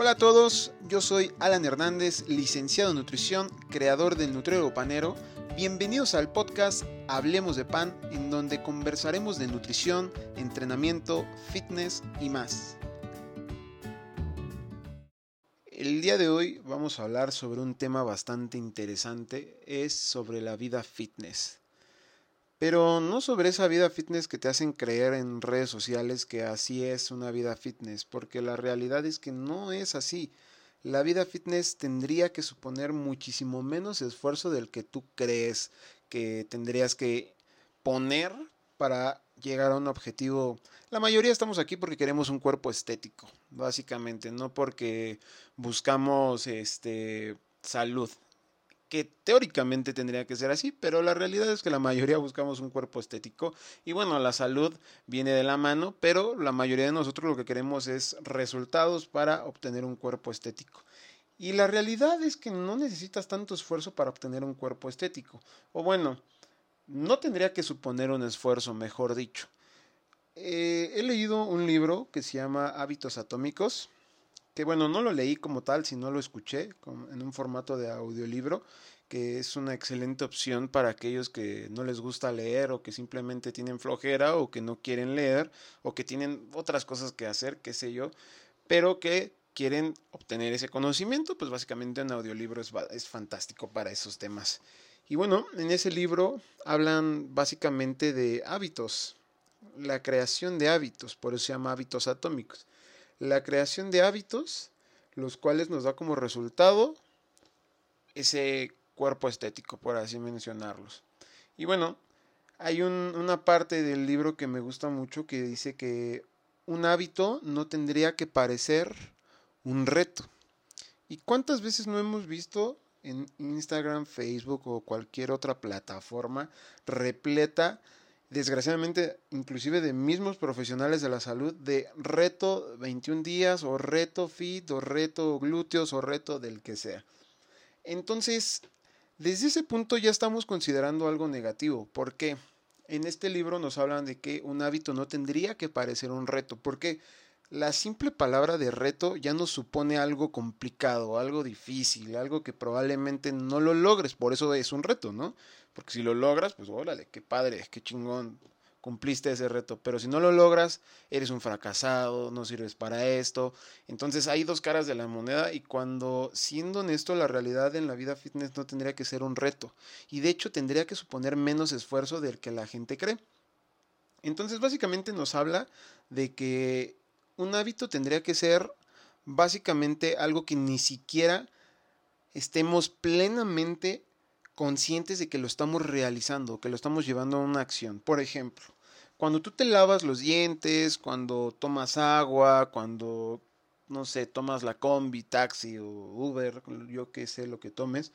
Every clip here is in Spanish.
Hola a todos, yo soy Alan Hernández, licenciado en nutrición, creador del Nutriólogo Panero. Bienvenidos al podcast Hablemos de Pan, en donde conversaremos de nutrición, entrenamiento, fitness y más. El día de hoy vamos a hablar sobre un tema bastante interesante, es sobre la vida fitness. Pero no sobre esa vida fitness que te hacen creer en redes sociales que así es una vida fitness, porque la realidad es que no es así. La vida fitness tendría que suponer muchísimo menos esfuerzo del que tú crees que tendrías que poner para llegar a un objetivo. La mayoría estamos aquí porque queremos un cuerpo estético, básicamente, no porque buscamos este salud que teóricamente tendría que ser así, pero la realidad es que la mayoría buscamos un cuerpo estético y bueno, la salud viene de la mano, pero la mayoría de nosotros lo que queremos es resultados para obtener un cuerpo estético. Y la realidad es que no necesitas tanto esfuerzo para obtener un cuerpo estético. O bueno, no tendría que suponer un esfuerzo, mejor dicho. Eh, he leído un libro que se llama Hábitos Atómicos que bueno, no lo leí como tal, sino lo escuché en un formato de audiolibro, que es una excelente opción para aquellos que no les gusta leer o que simplemente tienen flojera o que no quieren leer o que tienen otras cosas que hacer, qué sé yo, pero que quieren obtener ese conocimiento, pues básicamente un audiolibro es, es fantástico para esos temas. Y bueno, en ese libro hablan básicamente de hábitos, la creación de hábitos, por eso se llama hábitos atómicos la creación de hábitos, los cuales nos da como resultado ese cuerpo estético, por así mencionarlos. Y bueno, hay una parte del libro que me gusta mucho que dice que un hábito no tendría que parecer un reto. ¿Y cuántas veces no hemos visto en Instagram, Facebook o cualquier otra plataforma repleta desgraciadamente, inclusive de mismos profesionales de la salud, de reto 21 días o reto fit o reto glúteos o reto del que sea. Entonces, desde ese punto ya estamos considerando algo negativo. ¿Por qué? En este libro nos hablan de que un hábito no tendría que parecer un reto. porque La simple palabra de reto ya nos supone algo complicado, algo difícil, algo que probablemente no lo logres, por eso es un reto, ¿no? Porque si lo logras, pues órale, qué padre, qué chingón, cumpliste ese reto. Pero si no lo logras, eres un fracasado, no sirves para esto. Entonces hay dos caras de la moneda y cuando, siendo honesto, la realidad en la vida fitness no tendría que ser un reto. Y de hecho tendría que suponer menos esfuerzo del que la gente cree. Entonces básicamente nos habla de que un hábito tendría que ser básicamente algo que ni siquiera estemos plenamente conscientes de que lo estamos realizando, que lo estamos llevando a una acción. Por ejemplo, cuando tú te lavas los dientes, cuando tomas agua, cuando, no sé, tomas la combi, taxi o Uber, yo qué sé lo que tomes,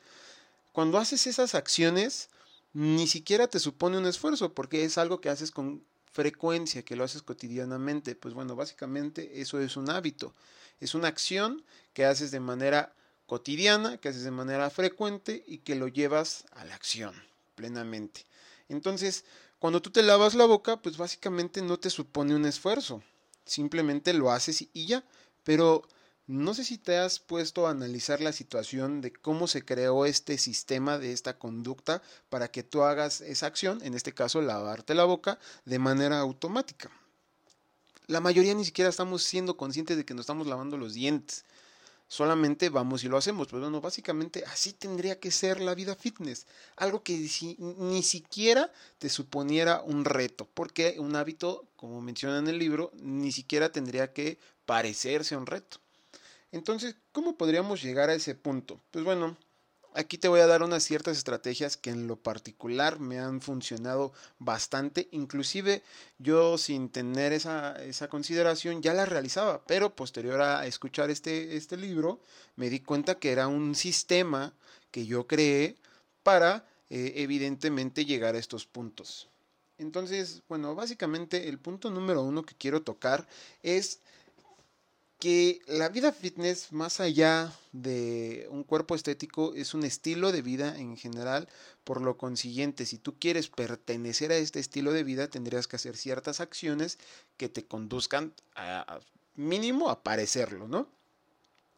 cuando haces esas acciones, ni siquiera te supone un esfuerzo, porque es algo que haces con frecuencia, que lo haces cotidianamente. Pues bueno, básicamente eso es un hábito, es una acción que haces de manera cotidiana, que haces de manera frecuente y que lo llevas a la acción plenamente. Entonces, cuando tú te lavas la boca, pues básicamente no te supone un esfuerzo, simplemente lo haces y ya, pero no sé si te has puesto a analizar la situación de cómo se creó este sistema de esta conducta para que tú hagas esa acción, en este caso lavarte la boca, de manera automática. La mayoría ni siquiera estamos siendo conscientes de que nos estamos lavando los dientes solamente vamos y lo hacemos. Pues bueno, básicamente así tendría que ser la vida fitness. Algo que ni siquiera te suponiera un reto, porque un hábito, como menciona en el libro, ni siquiera tendría que parecerse a un reto. Entonces, ¿cómo podríamos llegar a ese punto? Pues bueno, Aquí te voy a dar unas ciertas estrategias que en lo particular me han funcionado bastante. Inclusive yo sin tener esa, esa consideración ya la realizaba, pero posterior a escuchar este, este libro me di cuenta que era un sistema que yo creé para eh, evidentemente llegar a estos puntos. Entonces, bueno, básicamente el punto número uno que quiero tocar es que la vida fitness, más allá de un cuerpo estético, es un estilo de vida en general. Por lo consiguiente, si tú quieres pertenecer a este estilo de vida, tendrías que hacer ciertas acciones que te conduzcan a, mínimo a parecerlo, ¿no?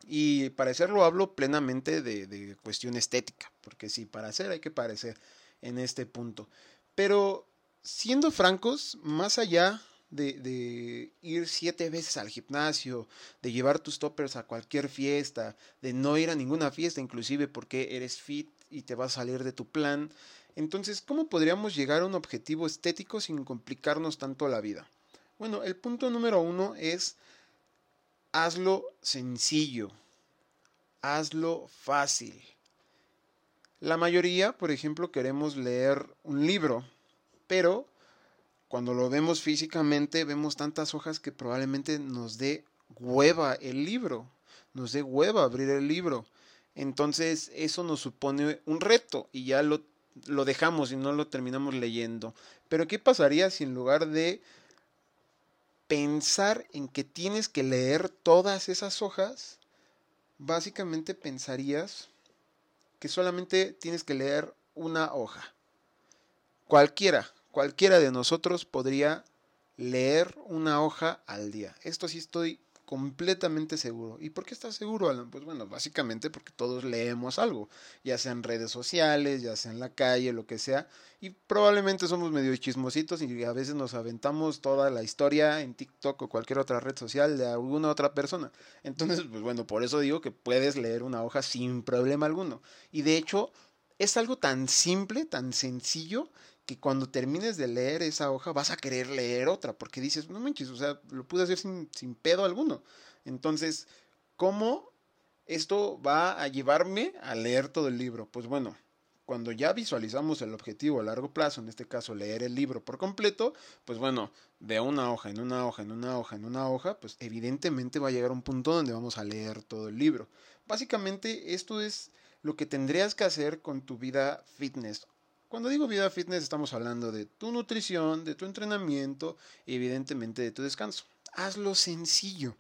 Y parecerlo hablo plenamente de, cuestión estética, porque sí, para hacer hay que parecer en este punto. Pero siendo francos, más allá de, ir siete veces al gimnasio, de llevar tus toppers a cualquier fiesta, de no ir a ninguna fiesta inclusive porque eres fit y te vas a salir de tu plan. Entonces, ¿cómo podríamos llegar a un objetivo estético sin complicarnos tanto la vida? Bueno, el punto número uno es hazlo sencillo, hazlo fácil. La mayoría, por ejemplo, queremos leer un libro, pero cuando lo vemos físicamente vemos tantas hojas que probablemente nos dé hueva el libro, nos dé hueva abrir el libro. Entonces eso nos supone un reto y ya lo, lo dejamos y no lo terminamos leyendo. Pero ¿qué pasaría si en lugar de pensar en que tienes que leer todas esas hojas, básicamente pensarías que solamente tienes que leer una hoja? Cualquiera, cualquiera de nosotros podría leer una hoja al día. Esto sí estoy completamente seguro. ¿Y por qué estás seguro, Alan? Pues bueno, básicamente porque todos leemos algo, ya sea en redes sociales, ya sea en la calle, lo que sea, y probablemente somos medio chismositos y a veces nos aventamos toda la historia en TikTok o cualquier otra red social de alguna otra persona. Entonces, pues bueno, por eso digo que puedes leer una hoja sin problema alguno. Y de hecho, es algo tan simple, tan sencillo, que cuando termines de leer esa hoja vas a querer leer otra, porque dices, no manches, o sea, lo pude hacer sin, sin pedo alguno. Entonces, ¿cómo esto va a llevarme a leer todo el libro? Pues bueno, cuando ya visualizamos el objetivo a largo plazo, en este caso leer el libro por completo, pues bueno, de una hoja en una hoja en una hoja en una hoja, pues evidentemente va a llegar un punto donde vamos a leer todo el libro. Básicamente esto es lo que tendrías que hacer con tu vida fitness cuando digo vida fitness estamos hablando de tu nutrición, de tu entrenamiento y evidentemente de tu descanso. Hazlo sencillo.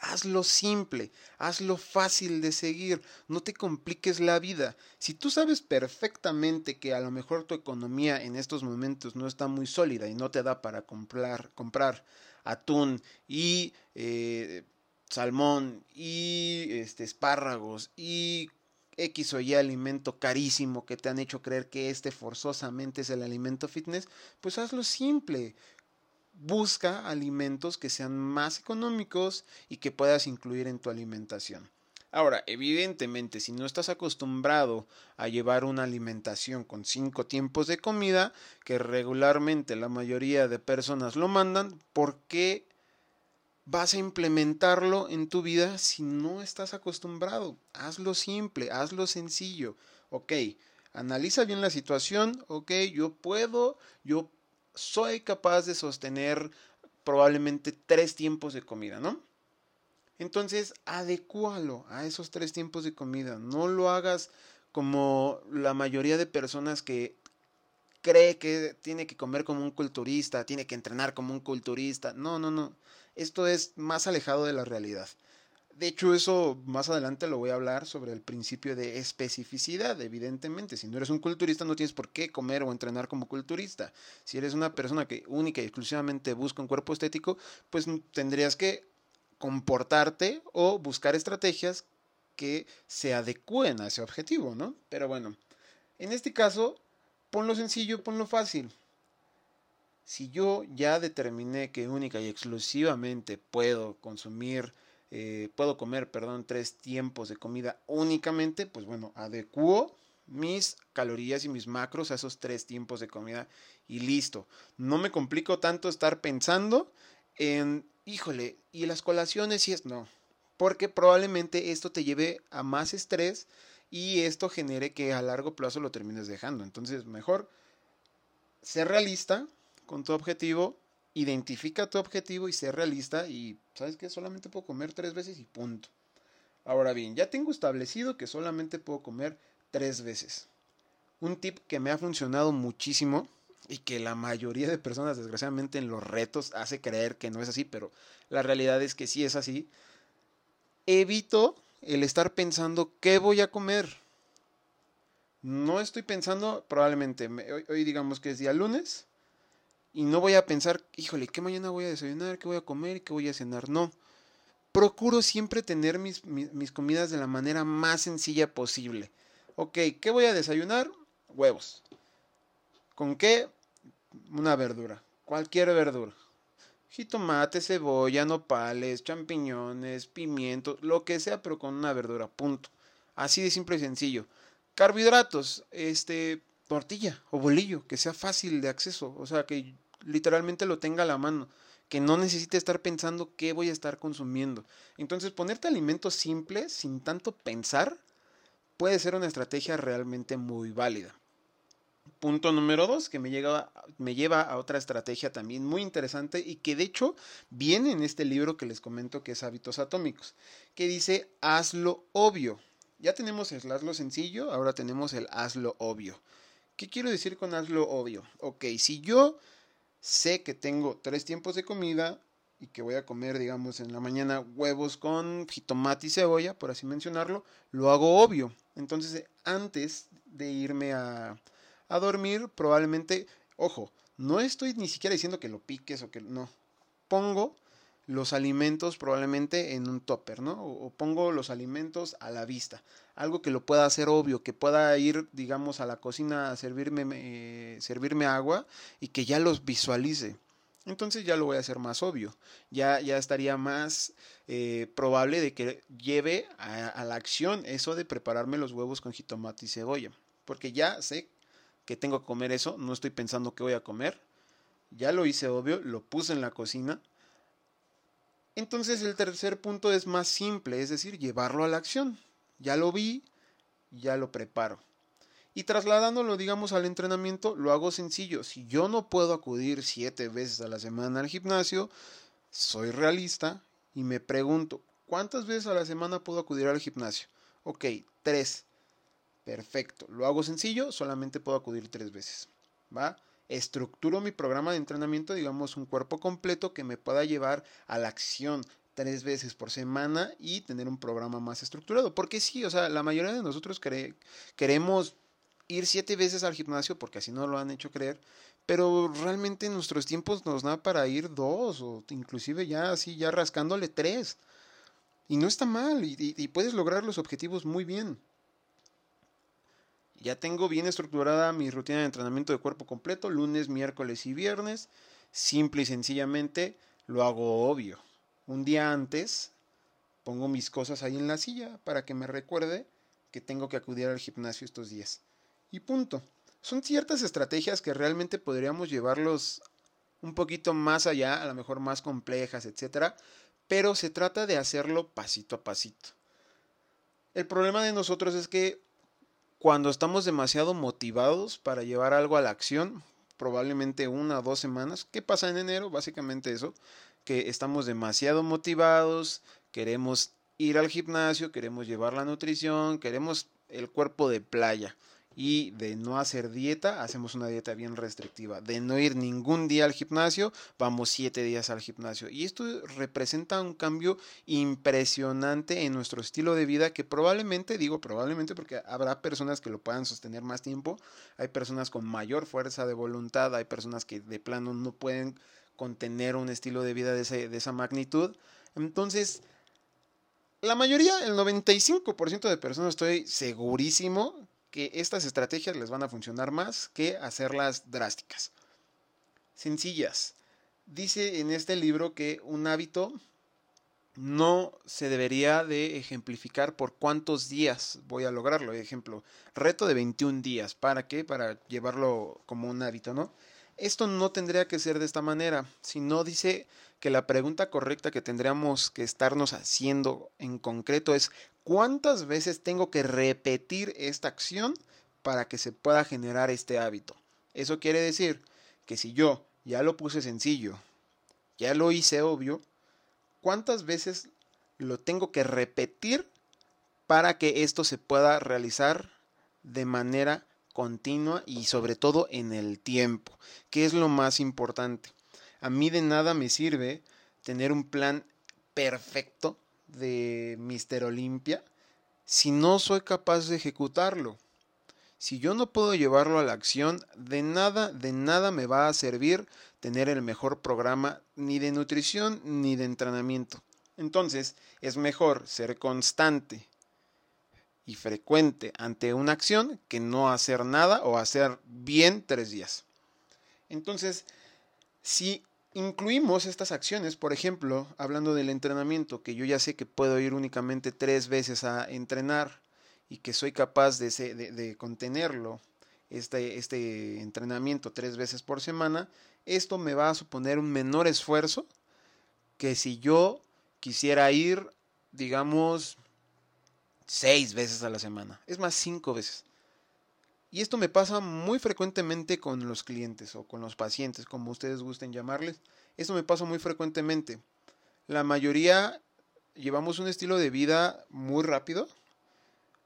Hazlo simple, hazlo fácil de seguir, no te compliques la vida. Si tú sabes perfectamente que a lo mejor tu economía en estos momentos no está muy sólida y no te da para comprar, comprar atún y eh, salmón y este, espárragos y X o Y alimento carísimo que te han hecho creer que este forzosamente es el alimento fitness, pues hazlo simple. Busca alimentos que sean más económicos y que puedas incluir en tu alimentación. Ahora, evidentemente, si no estás acostumbrado a llevar una alimentación con cinco tiempos de comida, que regularmente la mayoría de personas lo mandan, ¿por qué vas a implementarlo en tu vida si no estás acostumbrado. Hazlo simple, hazlo sencillo. Ok, analiza bien la situación. Ok, yo puedo, yo soy capaz de sostener probablemente tres tiempos de comida, ¿no? Entonces, adecúalo a esos tres tiempos de comida. No lo hagas como la mayoría de personas que cree que tiene que comer como un culturista, tiene que entrenar como un culturista. No, no, no esto es más alejado de la realidad. De hecho, eso más adelante lo voy a hablar sobre el principio de especificidad, evidentemente. Si no eres un culturista, no tienes por qué comer o entrenar como culturista. Si eres una persona que única y exclusivamente busca un cuerpo estético, pues tendrías que comportarte o buscar estrategias que se adecúen a ese objetivo, ¿no? Pero bueno, en este caso, ponlo sencillo, ponlo fácil si yo ya determiné que única y exclusivamente puedo consumir, eh, puedo comer, perdón, tres tiempos de comida únicamente, pues bueno, adecuo mis calorías y mis macros a esos tres tiempos de comida y listo. No me complico tanto estar pensando en, híjole, y las colaciones y es no, porque probablemente esto te lleve a más estrés y esto genere que a largo plazo lo termines dejando. Entonces, mejor ser realista, con tu objetivo, identifica tu objetivo y sé realista y sabes que solamente puedo comer tres veces y punto. Ahora bien, ya tengo establecido que solamente puedo comer tres veces. Un tip que me ha funcionado muchísimo y que la mayoría de personas desgraciadamente en los retos hace creer que no es así, pero la realidad es que sí es así. Evito el estar pensando qué voy a comer. No estoy pensando, probablemente, hoy, hoy digamos que es día lunes, y no voy a pensar, híjole, ¿qué mañana voy a desayunar? ¿Qué voy a comer? ¿Qué voy a cenar? No. procuro siempre tener mis, mis, comidas de la manera más sencilla posible. Ok, ¿qué voy a desayunar? Huevos. ¿Con qué? Una verdura. Cualquier verdura. Jitomate, cebolla, nopales, champiñones, pimientos, lo que sea, pero con una verdura. Punto. Así de simple y sencillo. Carbohidratos, este, tortilla o bolillo, que sea fácil de acceso. O sea, que literalmente lo tenga a la mano que no necesite estar pensando qué voy a estar consumiendo. Entonces, ponerte alimentos simples sin tanto pensar puede ser una estrategia realmente muy válida. Punto número dos, que me, llega, me lleva a otra estrategia también muy interesante y que de hecho viene en este libro que les comento que es Hábitos Atómicos, que dice hazlo obvio. Ya tenemos el hazlo sencillo, ahora tenemos el hazlo obvio. ¿Qué quiero decir con hazlo obvio? Ok, si yo sé que tengo tres tiempos de comida y que voy a comer, digamos, en la mañana huevos con jitomate y cebolla, por así mencionarlo, lo hago obvio. Entonces, antes de irme a, a dormir, probablemente, ojo, no estoy ni siquiera diciendo que lo piques o que no. Pongo los alimentos probablemente en un topper, ¿no? O, pongo los alimentos a la vista. Algo que lo pueda hacer obvio, que pueda ir, digamos, a la cocina a servirme, eh, servirme agua y que ya los visualice. Entonces ya lo voy a hacer más obvio. Ya, ya estaría más eh, probable de que lleve a, la acción eso de prepararme los huevos con jitomate y cebolla. Porque ya sé que tengo que comer eso, no estoy pensando qué voy a comer. Ya lo hice obvio, lo puse en la cocina entonces el tercer punto es más simple, es decir, llevarlo a la acción. Ya lo vi, ya lo preparo. Y trasladándolo, digamos, al entrenamiento, lo hago sencillo. Si yo no puedo acudir siete veces a la semana al gimnasio, soy realista y me pregunto, ¿cuántas veces a la semana puedo acudir al gimnasio? Ok, tres. Perfecto. Lo hago sencillo, solamente puedo acudir tres veces. ¿Va? Estructuro mi programa de entrenamiento, digamos, un cuerpo completo que me pueda llevar a la acción tres veces por semana y tener un programa más estructurado. Porque sí, o sea, la mayoría de nosotros queremos ir siete veces al gimnasio porque así no lo han hecho creer, pero realmente en nuestros tiempos nos da para ir dos o inclusive ya así, ya rascándole tres. Y no está mal y puedes lograr los objetivos muy bien. Ya tengo bien estructurada mi rutina de entrenamiento de cuerpo completo, lunes, miércoles y viernes. Simple y sencillamente lo hago obvio. Un día antes pongo mis cosas ahí en la silla para que me recuerde que tengo que acudir al gimnasio estos días. Y punto. Son ciertas estrategias que realmente podríamos llevarlos un poquito más allá, a lo mejor más complejas, etcétera, pero se trata de hacerlo pasito a pasito. El problema de nosotros es que cuando estamos demasiado motivados para llevar algo a la acción, probablemente una o dos semanas. ¿Qué pasa en enero? Básicamente eso, que estamos demasiado motivados, queremos ir al gimnasio, queremos llevar la nutrición, queremos el cuerpo de playa y de no hacer dieta, hacemos una dieta bien restrictiva. De no ir ningún día al gimnasio, vamos siete días al gimnasio. Y esto representa un cambio impresionante en nuestro estilo de vida que probablemente, digo probablemente porque habrá personas que lo puedan sostener más tiempo, hay personas con mayor fuerza de voluntad, hay personas que de plano no pueden contener un estilo de vida de, de esa magnitud. Entonces, la mayoría, el 95% de personas, estoy segurísimo que estas estrategias les van a funcionar más que hacerlas drásticas. Sencillas. Dice en este libro que un hábito no se debería de ejemplificar por cuántos días voy a lograrlo. Ejemplo, reto de 21 días. ¿Para qué? Para llevarlo como un hábito, ¿no? Esto no tendría que ser de esta manera, sino dice que la pregunta correcta que tendríamos que estarnos haciendo en concreto es ¿cuántas veces tengo que repetir esta acción para que se pueda generar este hábito? Eso quiere decir que si yo ya lo puse sencillo, ya lo hice obvio, ¿cuántas veces lo tengo que repetir para que esto se pueda realizar de manera continua y sobre todo en el tiempo, que es lo más importante. A mí de nada me sirve tener un plan perfecto de Mister Olimpia si no soy capaz de ejecutarlo. Si yo no puedo llevarlo a la acción, de nada, de nada me va a servir tener el mejor programa ni de nutrición ni de entrenamiento. Entonces, es mejor ser constante y frecuente ante una acción que no hacer nada o hacer bien tres días. Entonces, si incluimos estas acciones, por ejemplo, hablando del entrenamiento, que yo ya sé que puedo ir únicamente tres veces a entrenar y que soy capaz de, de contenerlo, este, este entrenamiento tres veces por semana, esto me va a suponer un menor esfuerzo que si yo quisiera ir, digamos, seis veces a la semana. Es más, cinco veces. Y esto me pasa muy frecuentemente con los clientes o con los pacientes, como ustedes gusten llamarles. Esto me pasa muy frecuentemente. La mayoría llevamos un estilo de vida muy rápido,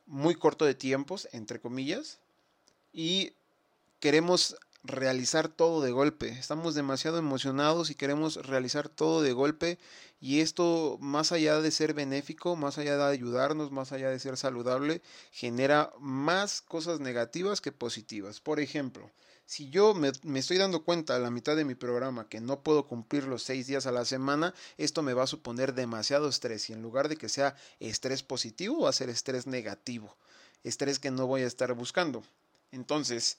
muy corto de tiempos, entre comillas, y queremos realizar todo de golpe. Estamos demasiado emocionados y queremos realizar todo de golpe y esto más allá de ser benéfico, más allá de ayudarnos, más allá de ser saludable, genera más cosas negativas que positivas. Por ejemplo, si yo me, estoy dando cuenta a la mitad de mi programa que no puedo cumplir los seis días a la semana, esto me va a suponer demasiado estrés y en lugar de que sea estrés positivo va a ser estrés negativo, estrés que no voy a estar buscando. Entonces,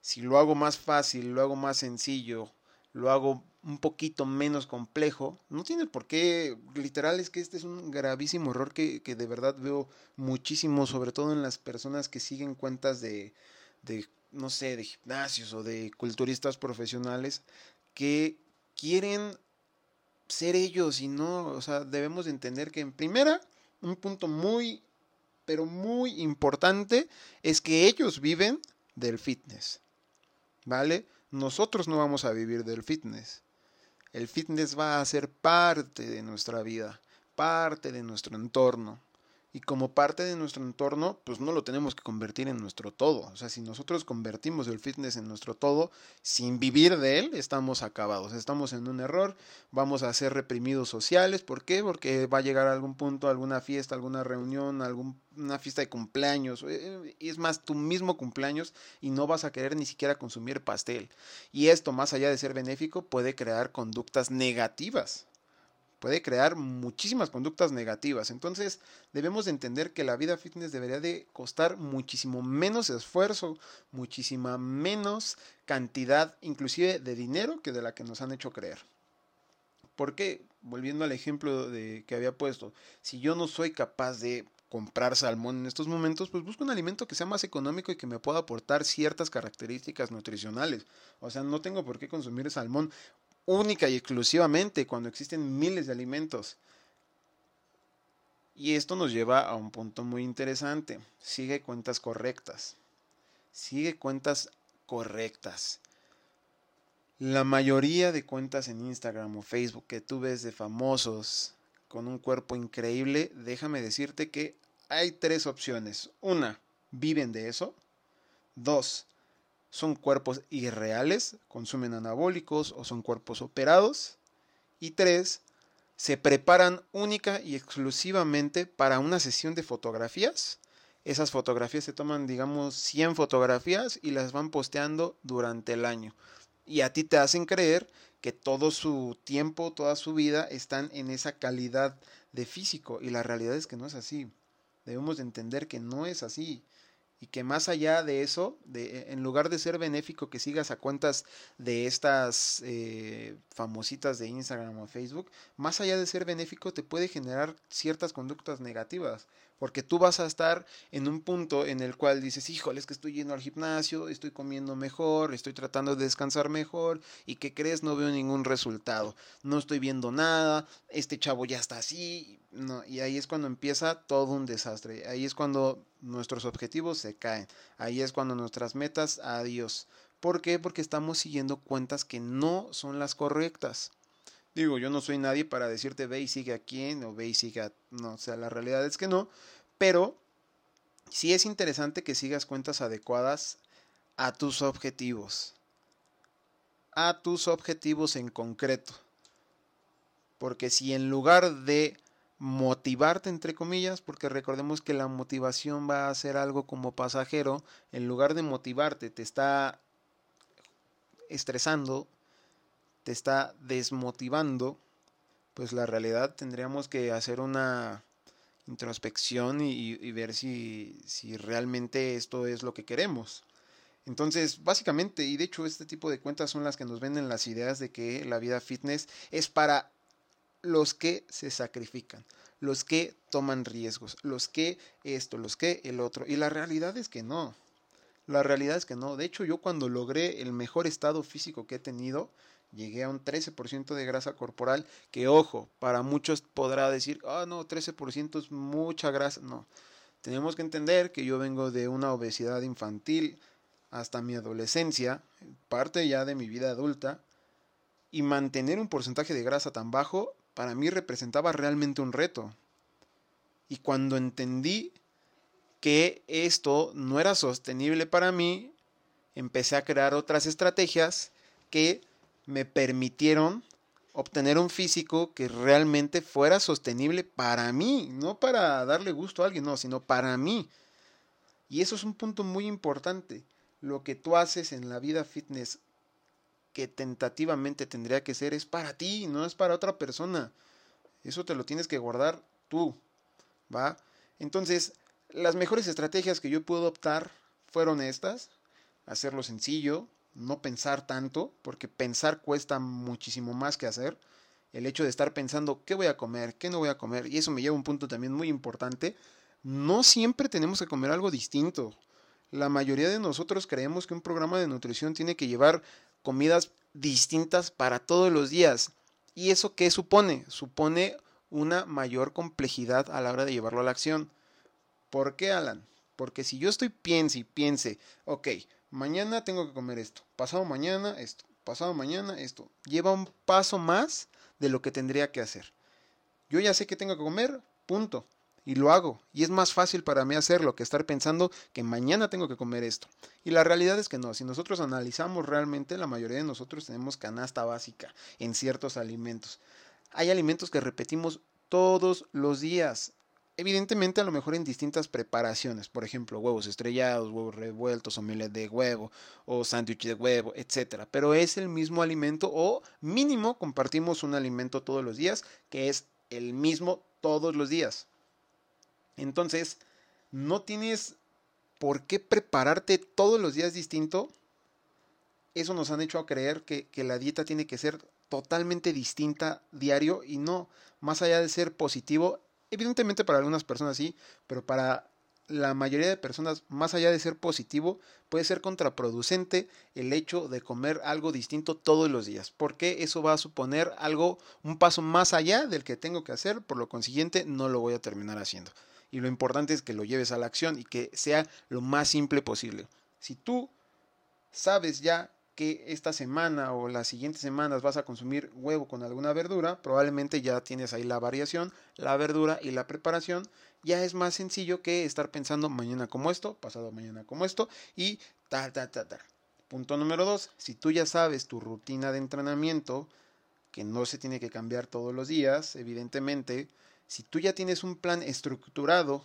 si lo hago más fácil, lo hago más sencillo, lo hago un poquito menos complejo, no tiene por qué, literal es que este es un gravísimo error que, que de verdad veo muchísimo, sobre todo en las personas que siguen cuentas de, de, no sé, de gimnasios o de culturistas profesionales, que quieren ser ellos y no, o sea, debemos entender que en primera, un punto muy, pero muy importante es que ellos viven del fitness. ¿Vale? Nosotros no vamos a vivir del fitness. El fitness va a ser parte de nuestra vida, parte de nuestro entorno y como parte de nuestro entorno, pues no lo tenemos que convertir en nuestro todo. O sea, si nosotros convertimos el fitness en nuestro todo, sin vivir de él, estamos acabados, estamos en un error, vamos a ser reprimidos sociales. ¿Por qué? Porque va a llegar a algún punto, alguna fiesta, alguna reunión, alguna fiesta de cumpleaños, eh, es más, tu mismo cumpleaños y no vas a querer ni siquiera consumir pastel. Y esto, más allá de ser benéfico, puede crear conductas negativas puede crear muchísimas conductas negativas. Entonces debemos de entender que la vida fitness debería de costar muchísimo menos esfuerzo, muchísima menos cantidad, inclusive de dinero, que de la que nos han hecho creer. Porque, volviendo al ejemplo de, que había puesto, si yo no soy capaz de comprar salmón en estos momentos, pues busco un alimento que sea más económico y que me pueda aportar ciertas características nutricionales. O sea, no tengo por qué consumir salmón única y exclusivamente cuando existen miles de alimentos. Y esto nos lleva a un punto muy interesante. Sigue cuentas correctas. Sigue cuentas correctas. La mayoría de cuentas en Instagram o Facebook que tú ves de famosos con un cuerpo increíble, déjame decirte que hay tres opciones. Una, viven de eso. Dos, son cuerpos irreales, consumen anabólicos o son cuerpos operados. Y tres, se preparan única y exclusivamente para una sesión de fotografías. Esas fotografías se toman, digamos, 100 fotografías y las van posteando durante el año. Y a ti te hacen creer que todo su tiempo, toda su vida están en esa calidad de físico. Y la realidad es que no es así. Debemos de entender que no es así y que más allá de eso, de, en lugar de ser benéfico que sigas a cuentas de estas eh, famositas de Instagram o Facebook, más allá de ser benéfico te puede generar ciertas conductas negativas, porque tú vas a estar en un punto en el cual dices, híjole, es que estoy yendo al gimnasio, estoy comiendo mejor, estoy tratando de descansar mejor, y que crees, no veo ningún resultado, no estoy viendo nada, este chavo ya está así, y ahí es cuando empieza todo un desastre. Ahí es cuando nuestros objetivos se caen. Ahí es cuando nuestras metas, adiós. ¿Por qué? Porque estamos siguiendo cuentas que no son las correctas. Digo, yo no soy nadie para decirte ve y sigue a quién o ve y sigue a... No, o sea, la realidad es que no. Pero sí es interesante que sigas cuentas adecuadas a tus objetivos. A tus objetivos en concreto. Porque si en lugar de motivarte entre comillas, porque recordemos que la motivación va a ser algo como pasajero, en lugar de motivarte te está estresando, te está desmotivando, pues la realidad tendríamos que hacer una introspección y, ver si, si realmente esto es lo que queremos. Entonces, básicamente, y de hecho este tipo de cuentas son las que nos venden las ideas de que la vida fitness es para los que se sacrifican, los que toman riesgos, los que esto, los que el otro. Y la realidad es que no. La realidad es que no. De hecho, yo cuando logré el mejor estado físico que he tenido, llegué a un 13% de grasa corporal, que ojo, para muchos podrá decir, ah, no, 13% es mucha grasa. No, tenemos que entender que yo vengo de una obesidad infantil hasta mi adolescencia, parte ya de mi vida adulta, y mantener un porcentaje de grasa tan bajo para mí representaba realmente un reto. Y cuando entendí que esto no era sostenible para mí, empecé a crear otras estrategias que me permitieron obtener un físico que realmente fuera sostenible para mí, no para darle gusto a alguien, no, sino para mí. Y eso es un punto muy importante. Lo que tú haces en la vida fitness que tentativamente tendría que ser es para ti, no es para otra persona. Eso te lo tienes que guardar tú, ¿va? Entonces, las mejores estrategias que yo puedo optar fueron estas, hacerlo sencillo, no pensar tanto, porque pensar cuesta muchísimo más que hacer. El hecho de estar pensando qué voy a comer, qué no voy a comer, y eso me lleva a un punto también muy importante. No siempre tenemos que comer algo distinto. La mayoría de nosotros creemos que un programa de nutrición tiene que llevar comidas distintas para todos los días. ¿Y eso qué supone? Supone una mayor complejidad a la hora de llevarlo a la acción. ¿Por qué, Alan? Porque si yo estoy piense y piense, ok, mañana tengo que comer esto, pasado mañana esto, pasado mañana esto. Lleva un paso más de lo que tendría que hacer. Yo ya sé que tengo que comer, punto. Y lo hago. Y es más fácil para mí hacerlo que estar pensando que mañana tengo que comer esto. Y la realidad es que no. Si nosotros analizamos realmente, la mayoría de nosotros tenemos canasta básica en ciertos alimentos. Hay alimentos que repetimos todos los días. Evidentemente, a lo mejor en distintas preparaciones, por ejemplo, huevos estrellados, huevos revueltos, omelette de huevo o sándwich de huevo, etc. Pero es el mismo alimento o mínimo compartimos un alimento todos los días que es el mismo todos los días. Entonces, no tienes por qué prepararte todos los días distinto. Eso nos han hecho a creer que, que la dieta tiene que ser totalmente distinta diario y no, más allá de ser positivo, Evidentemente para algunas personas sí, pero para la mayoría de personas, más allá de ser positivo, puede ser contraproducente el hecho de comer algo distinto todos los días, porque eso va a suponer algo, un paso más allá del que tengo que hacer, por lo consiguiente no lo voy a terminar haciendo. Y lo importante es que lo lleves a la acción y que sea lo más simple posible. Si tú sabes ya que esta semana o las siguientes semanas vas a consumir huevo con alguna verdura, probablemente ya tienes ahí la variación, la verdura y la preparación. Ya es más sencillo que estar pensando mañana como esto, pasado mañana como esto y tal, tal, tal, tal. Punto número dos, si tú ya sabes tu rutina de entrenamiento, que no se tiene que cambiar todos los días, evidentemente, si tú ya tienes un plan estructurado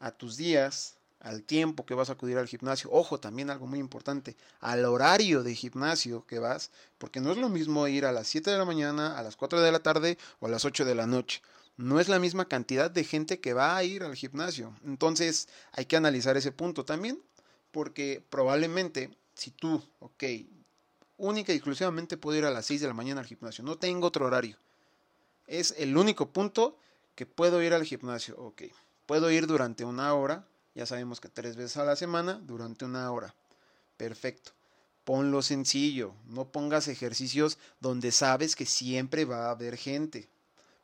a tus días, al tiempo que vas a acudir al gimnasio. Ojo, también algo muy importante, al horario de gimnasio que vas, porque no es lo mismo ir a las 7 de la mañana, a las 4 de la tarde o a las 8 de la noche. No es la misma cantidad de gente que va a ir al gimnasio. Entonces hay que analizar ese punto también, porque probablemente si tú, ok, única y exclusivamente puedo ir a las 6 de la mañana al gimnasio, no tengo otro horario. Es el único punto que puedo ir al gimnasio, ok. Puedo ir durante una hora, ya sabemos que tres veces a la semana durante una hora. Perfecto. Ponlo sencillo. No pongas ejercicios donde sabes que siempre va a haber gente.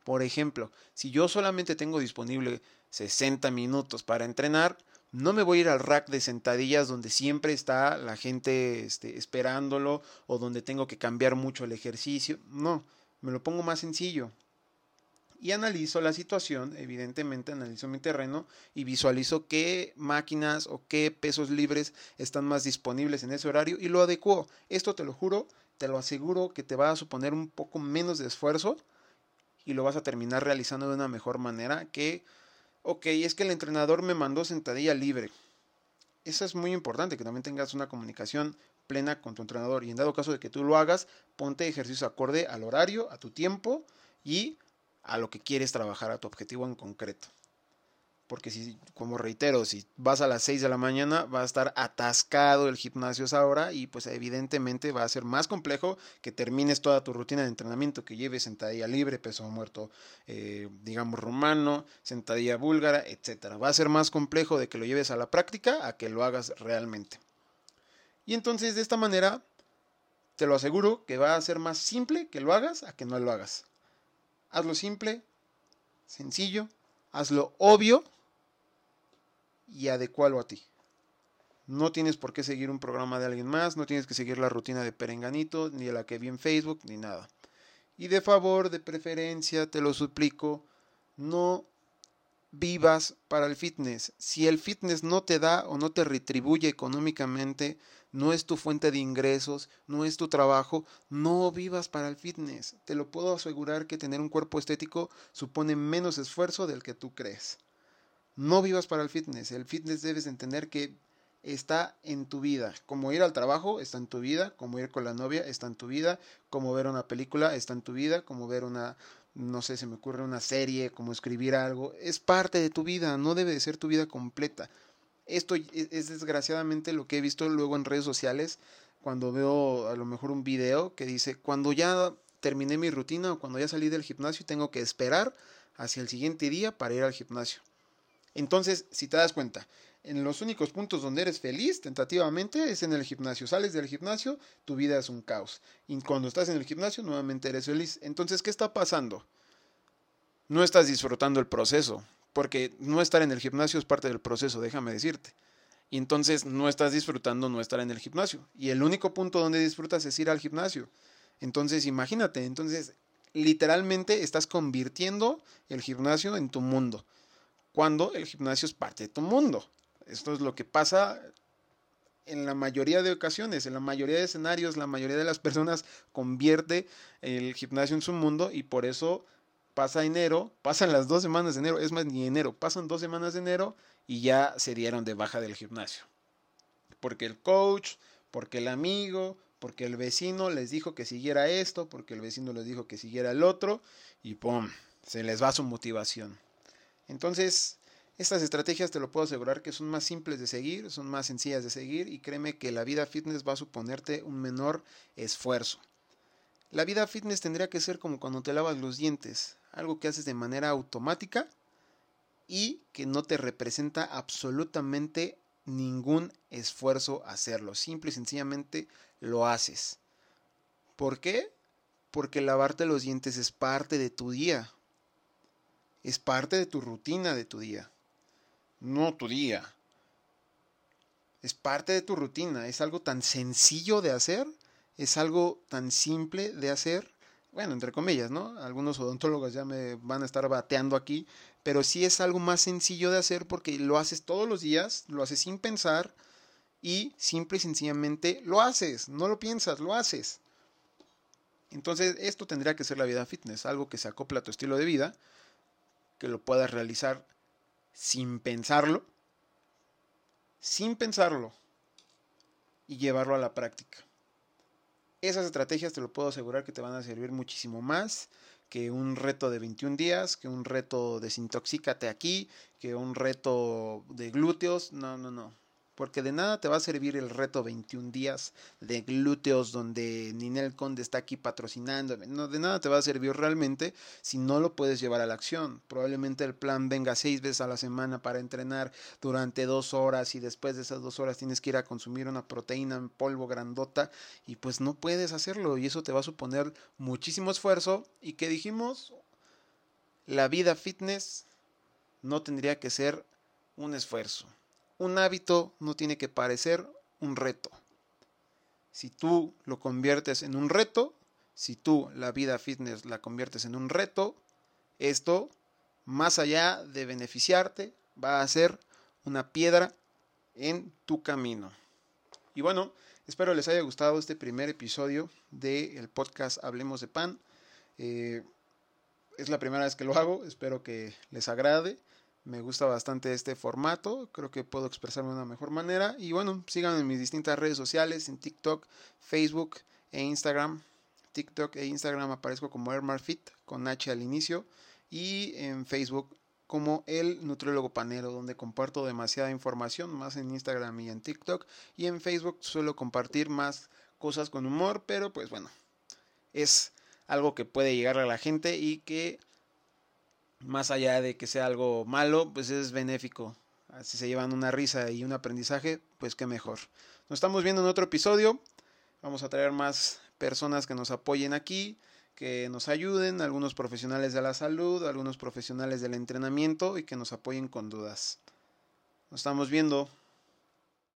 Por ejemplo, si yo solamente tengo disponible 60 minutos para entrenar, no me voy a ir al rack de sentadillas donde siempre está la gente este, esperándolo o donde tengo que cambiar mucho el ejercicio. No, me lo pongo más sencillo y analizo la situación, evidentemente analizo mi terreno y visualizo qué máquinas o qué pesos libres están más disponibles en ese horario y lo adecuo. Esto te lo juro, te lo aseguro que te va a suponer un poco menos de esfuerzo y lo vas a terminar realizando de una mejor manera que, ok, es que el entrenador me mandó sentadilla libre. Eso es muy importante, que también tengas una comunicación plena con tu entrenador y en dado caso de que tú lo hagas, ponte ejercicio acorde al horario, a tu tiempo y a lo que quieres trabajar, a tu objetivo en concreto. Porque si, como reitero, si vas a las 6 de la mañana, va a estar atascado el gimnasio esa hora y pues evidentemente va a ser más complejo que termines toda tu rutina de entrenamiento, que lleves sentadilla libre, peso muerto, eh, digamos rumano, sentadilla búlgara, etc. Va a ser más complejo de que lo lleves a la práctica a que lo hagas realmente. Y entonces de esta manera, te lo aseguro que va a ser más simple que lo hagas a que no lo hagas. Hazlo simple, sencillo, hazlo obvio y adecualo a ti. No tienes por qué seguir un programa de alguien más, no tienes que seguir la rutina de Perenganito, ni la que vi en Facebook, ni nada. Y de favor, de preferencia, te lo suplico, no vivas para el fitness. Si el fitness no te da o no te retribuye económicamente, no es tu fuente de ingresos, no es tu trabajo, no vivas para el fitness. Te lo puedo asegurar que tener un cuerpo estético supone menos esfuerzo del que tú crees. No vivas para el fitness. El fitness debes entender que está en tu vida. Como ir al trabajo está en tu vida, como ir con la novia está en tu vida, como ver una película está en tu vida, como ver una, no sé, se me ocurre una serie, como escribir algo, es parte de tu vida, no debe de ser tu vida completa. Esto es desgraciadamente lo que he visto luego en redes sociales cuando veo a lo mejor un video que dice, cuando ya terminé mi rutina o cuando ya salí del gimnasio tengo que esperar hacia el siguiente día para ir al gimnasio. Entonces, si te das cuenta, en los únicos puntos donde eres feliz, tentativamente, es en el gimnasio. Sales del gimnasio, tu vida es un caos. Y cuando estás en el gimnasio, nuevamente eres feliz. Entonces, ¿qué está pasando? No estás disfrutando el proceso, porque no estar en el gimnasio es parte del proceso, déjame decirte. Y entonces no estás disfrutando no estar en el gimnasio. Y el único punto donde disfrutas es ir al gimnasio. Entonces, imagínate, entonces literalmente estás convirtiendo el gimnasio en tu mundo cuando el gimnasio es parte de tu mundo. Esto es lo que pasa en la mayoría de ocasiones, en la mayoría de escenarios, la mayoría de las personas convierte el gimnasio en su mundo y por eso pasa enero, pasan las dos semanas de enero, es más, ni enero, pasan dos semanas de enero y ya se dieron de baja del gimnasio. Porque el coach, porque el amigo, porque el vecino les dijo que siguiera esto, porque el vecino les dijo que siguiera el otro y ¡pum! Se les va su motivación. Entonces, estas estrategias te lo puedo asegurar que son más simples de seguir, son más sencillas de seguir y créeme que la vida fitness va a suponerte un menor esfuerzo. La vida fitness tendría que ser como cuando te lavas los dientes, algo que haces de manera automática y que no te representa absolutamente ningún esfuerzo hacerlo, simple y sencillamente lo haces. ¿Por qué? Porque lavarte los dientes es parte de tu día, es parte de tu rutina de tu día, no tu día. Es parte de tu rutina, es algo tan sencillo de hacer, es algo tan simple de hacer, bueno, entre comillas, ¿no? Algunos odontólogos ya me van a estar bateando aquí, pero sí es algo más sencillo de hacer porque lo haces todos los días, lo haces sin pensar y simple y sencillamente lo haces, no lo piensas, lo haces. Entonces, esto tendría que ser la vida fitness, algo que se acopla a tu estilo de vida que lo puedas realizar sin pensarlo, sin pensarlo y llevarlo a la práctica. Esas estrategias te lo puedo asegurar que te van a servir muchísimo más que un reto de 21 días, que un reto desintoxícate aquí, que un reto de glúteos. No, no, no porque de nada te va a servir el reto 21 días de glúteos donde Ninel Conde está aquí patrocinando. No, de nada te va a servir realmente si no lo puedes llevar a la acción. Probablemente el plan venga seis veces a la semana para entrenar durante dos horas y después de esas dos horas tienes que ir a consumir una proteína en polvo grandota y pues no puedes hacerlo y eso te va a suponer muchísimo esfuerzo y que dijimos, la vida fitness no tendría que ser un esfuerzo un hábito no tiene que parecer un reto. Si tú lo conviertes en un reto, si tú la vida fitness la conviertes en un reto, esto, más allá de beneficiarte, va a ser una piedra en tu camino. Y bueno, espero les haya gustado este primer episodio del podcast Hablemos de Pan. Eh, es la primera vez que lo hago, espero que les agrade. Me gusta bastante este formato, creo que puedo expresarme de una mejor manera. Y bueno, síganme en mis distintas redes sociales, en TikTok, Facebook e Instagram. TikTok e Instagram aparezco como Fit con H al inicio y en Facebook como el nutriólogo panero donde comparto demasiada información más en Instagram y en TikTok y en Facebook suelo compartir más cosas con humor pero pues bueno es algo que puede llegar a la gente y que más allá de que sea algo malo pues es benéfico si se llevan una risa y un aprendizaje pues qué mejor nos estamos viendo en otro episodio vamos a traer más personas que nos apoyen aquí que nos ayuden, algunos profesionales de la salud, algunos profesionales del entrenamiento y que nos apoyen con dudas. Nos estamos viendo.